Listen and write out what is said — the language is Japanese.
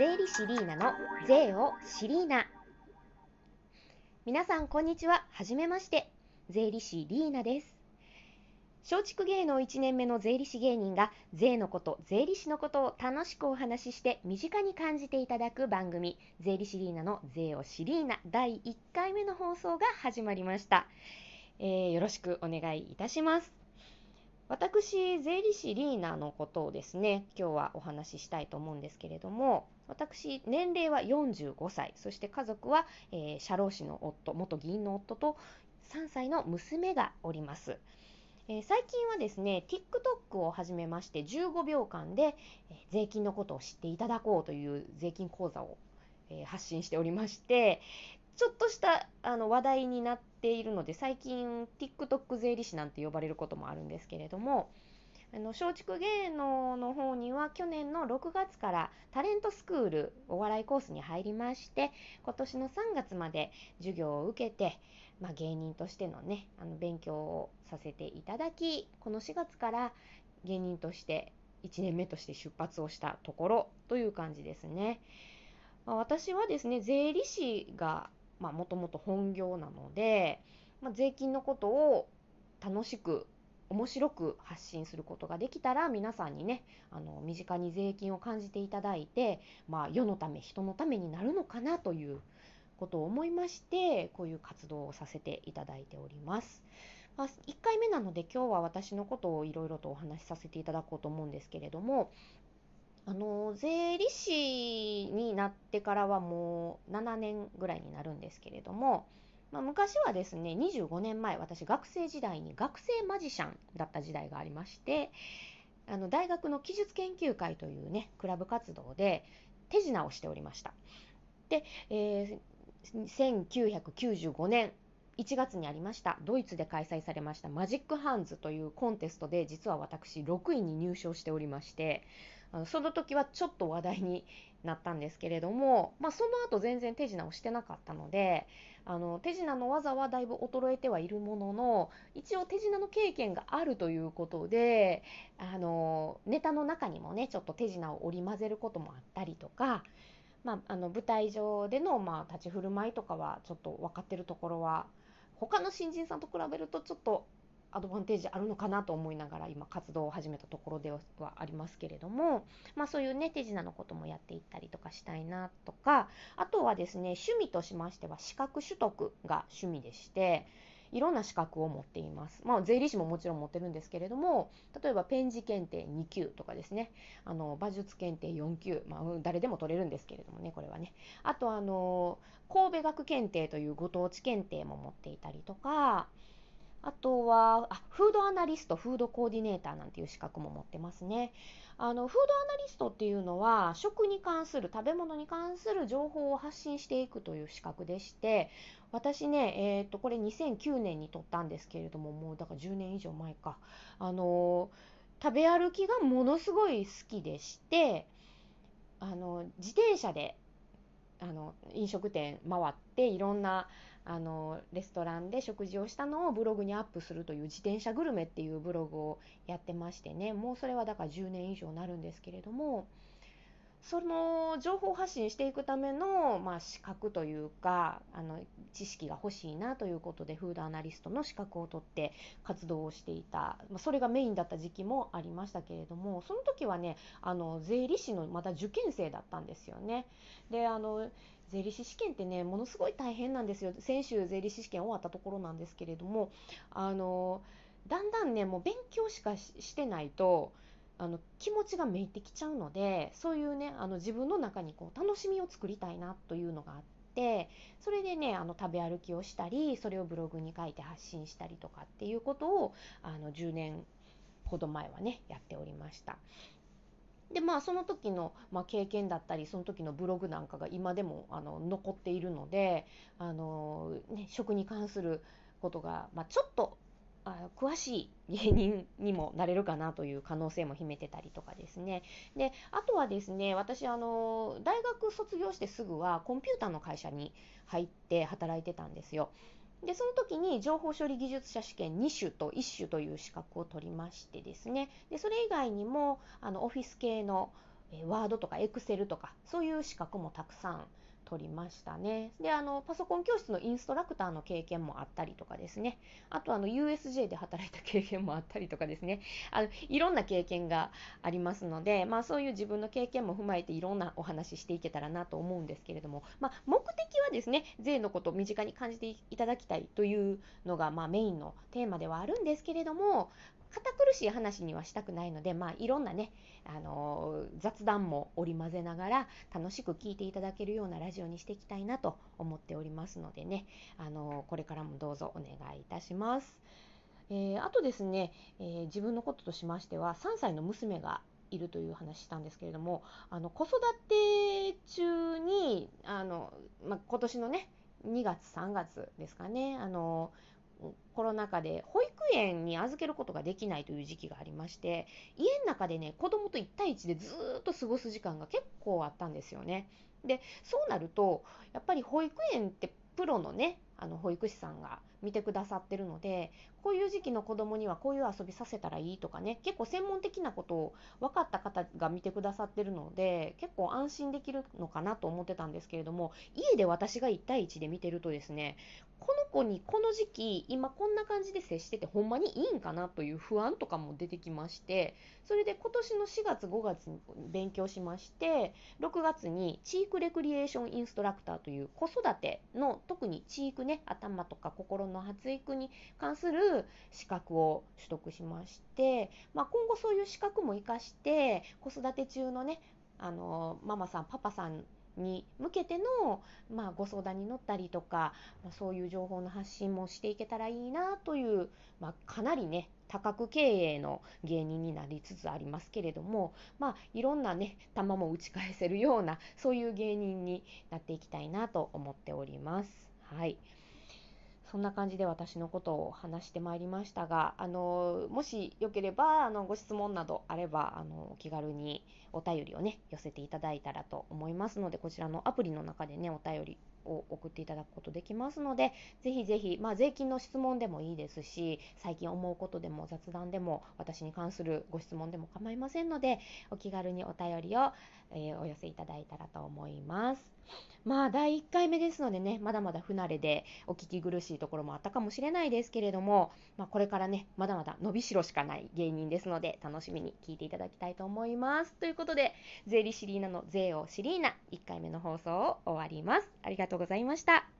税理士リーナの税をシリーナ皆さんこんにちは。はじめまして。税理士リーナです。松竹芸能1年目の税理士芸人が税のこと税理士のことを楽しくお話しして身近に感じていただく番組税理士リーナの税をシリーナ第1回目の放送が始まりました、えー、よろしくお願いいたします。私、税理士リーナのことをですね、今日はお話ししたいと思うんですけれども、私、年齢は45歳、そして家族は、えー、社労士の夫、元議員の夫と3歳の娘がおります。えー、最近はですね、TikTok を始めまして15秒間で、えー、税金のことを知っていただこうという税金講座を、えー、発信しておりまして、ちょっとしたあの話題になっているので、最近 TikTok 税理士なんて呼ばれることもあるんですけれども、あの松竹芸能の方には去年の6月からタレントスクールお笑いコースに入りまして今年の3月まで授業を受けて、まあ、芸人としてのねあの勉強をさせていただきこの4月から芸人として1年目として出発をしたところという感じですね。ま、私はですね税理士がまもともと本業なので、まあ、税金のことを楽しく面白く発信することができたら皆さんにねあの身近に税金を感じていただいて、まあ、世のため人のためになるのかなということを思いましてこういう活動をさせていただいております。まあ、1回目なので今日は私のことをいろいろとお話しさせていただこうと思うんですけれどもあの税理士になってからはもう7年ぐらいになるんですけれども、まあ、昔はですね25年前私学生時代に学生マジシャンだった時代がありましてあの大学の記述研究会というねクラブ活動で手品をしておりました。で、えー、1995年1月にありましたドイツで開催されましたマジックハンズというコンテストで実は私6位に入賞しておりましてあのその時はちょっと話題になったんですけれども、まあ、その後全然手品をしてなかったのであの手品の技はだいぶ衰えてはいるものの一応手品の経験があるということであのネタの中にもねちょっと手品を織り交ぜることもあったりとか、まあ、あの舞台上での、まあ、立ち振る舞いとかはちょっと分かってるところは他の新人さんと比べるとちょっとアドバンテージあるのかなと思いながら今活動を始めたところではありますけれども、まあ、そういうね手品のこともやっていったりとかしたいなとかあとはですね趣味としましては資格取得が趣味でしていろんな資格を持っています。まあ、税理士ももちろん持ってるんですけれども、例えばペン字検定2級とかですね、あの馬術検定4級、まあ、誰でも取れるんですけれどもね、これはね。あと、あの、神戸学検定というご当地検定も持っていたりとか、あとはあフードアナリスト、フードコーディネーターなんていう資格も持ってますね。あのフードアナリストっていうのは食に関する食べ物に関する情報を発信していくという資格でして私ね、えー、とこれ2009年に取ったんですけれどももうだから10年以上前かあの食べ歩きがものすごい好きでしてあの自転車であの飲食店回っていろんなあのレストランで食事をしたのをブログにアップするという自転車グルメっていうブログをやってましてね。もうそれはだから10年以上になるんですけれども。その情報発信していくための、まあ、資格というかあの知識が欲しいなということでフードアナリストの資格を取って活動をしていた、まあ、それがメインだった時期もありましたけれどもその時はねあの税理士のまた受験生だったんですよね。であの税理士試験ってねものすごい大変なんですよ先週税理士試験終わったところなんですけれどもあのだんだんねもう勉強しかしてないとあの気持ちがめいてきちゃうのでそういうねあの自分の中にこう楽しみを作りたいなというのがあってそれでねあの食べ歩きをしたりそれをブログに書いて発信したりとかっていうことをあの10年ほど前はねやっておりました。でまあその時の、まあ、経験だったりその時のブログなんかが今でもあの残っているのであの、ね、食に関することが、まあ、ちょっとあ詳しい芸人にもなれるかなという可能性も秘めてたりとかですね。で、あとはですね、私、あの、大学卒業してすぐはコンピューターの会社に入って働いてたんですよ。でその時に情報処理技術者試験2種と1種という資格を取りましてですねでそれ以外にもあのオフィス系のワードとかエクセルとかそういう資格もたくさん取りましたね。で、あの、パソコン教室のインストラクターの経験もあったりとかですね。あと、あの、USJ で働いた経験もあったりとかですね。あの、いろんな経験がありますので、まあ、そういう自分の経験も踏まえていろんなお話ししていけたらなと思うんですけれども、まあ、目的はですね、税のことを身近に感じていただきたいというのが、まあ、メインのテーマではあるんですけれども、堅苦しい話にはしたくないので、まあ、いろんなね、あのー、雑談も織り交ぜながら楽しく聞いていただけるようなラジオにしていきたいなと思っておりますのでね、あのー、これからもどうぞお願いいたします。えー、あとですね、え自分のこととしましては3歳の娘がいるという話したんですけれどもあの子育て中にあの、ま今年のね2月3月ですかねあのコロナ禍で保育園に預けることができないという時期がありまして家の中でね子供と1対1でずっと過ごす時間が結構あったんですよね。でそうなるとやっぱり保育園ってプロのねあの保育士さんが見てくださってるのでこういう時期の子供にはこういう遊びさせたらいいとかね結構専門的なことを分かった方が見てくださってるので結構安心できるのかなと思ってたんですけれども家で私が1対1で見てるとですねこの子にこの時期今こんな感じで接しててほんまにいいんかなという不安とかも出てきましてそれで今年の4月5月に勉強しまして6月にチークレクリエーションインストラクターという子育ての特にチークね頭とか心のの発育に関する資格を取得しまして、まあ、今後そういう資格も活かして子育て中のねあのママさんパパさんに向けての、まあ、ご相談に乗ったりとか、まあ、そういう情報の発信もしていけたらいいなという、まあ、かなりね多角経営の芸人になりつつありますけれども、まあ、いろんなね球も打ち返せるようなそういう芸人になっていきたいなと思っております。はいそんな感じで私のことを話してまいりましたが、あのもしよければあのご質問などあればあのお気軽にお便りをね寄せていただいたらと思いますのでこちらのアプリの中でねお便りを送っていただくことできますので、ぜひぜひ、まあ、税金の質問でもいいですし、最近思うことでも雑談でも、私に関するご質問でも構いませんので、お気軽にお便りを、えー、お寄せいただいたらと思います。まあ、第1回目ですのでね、まだまだ不慣れでお聞き苦しいところもあったかもしれないですけれども、まあ、これからね、まだまだ伸びしろしかない芸人ですので、楽しみに聞いていただきたいと思います。ということで、税理シリーナの税をシリーナ、1回目の放送を終わります。ありがとうございました。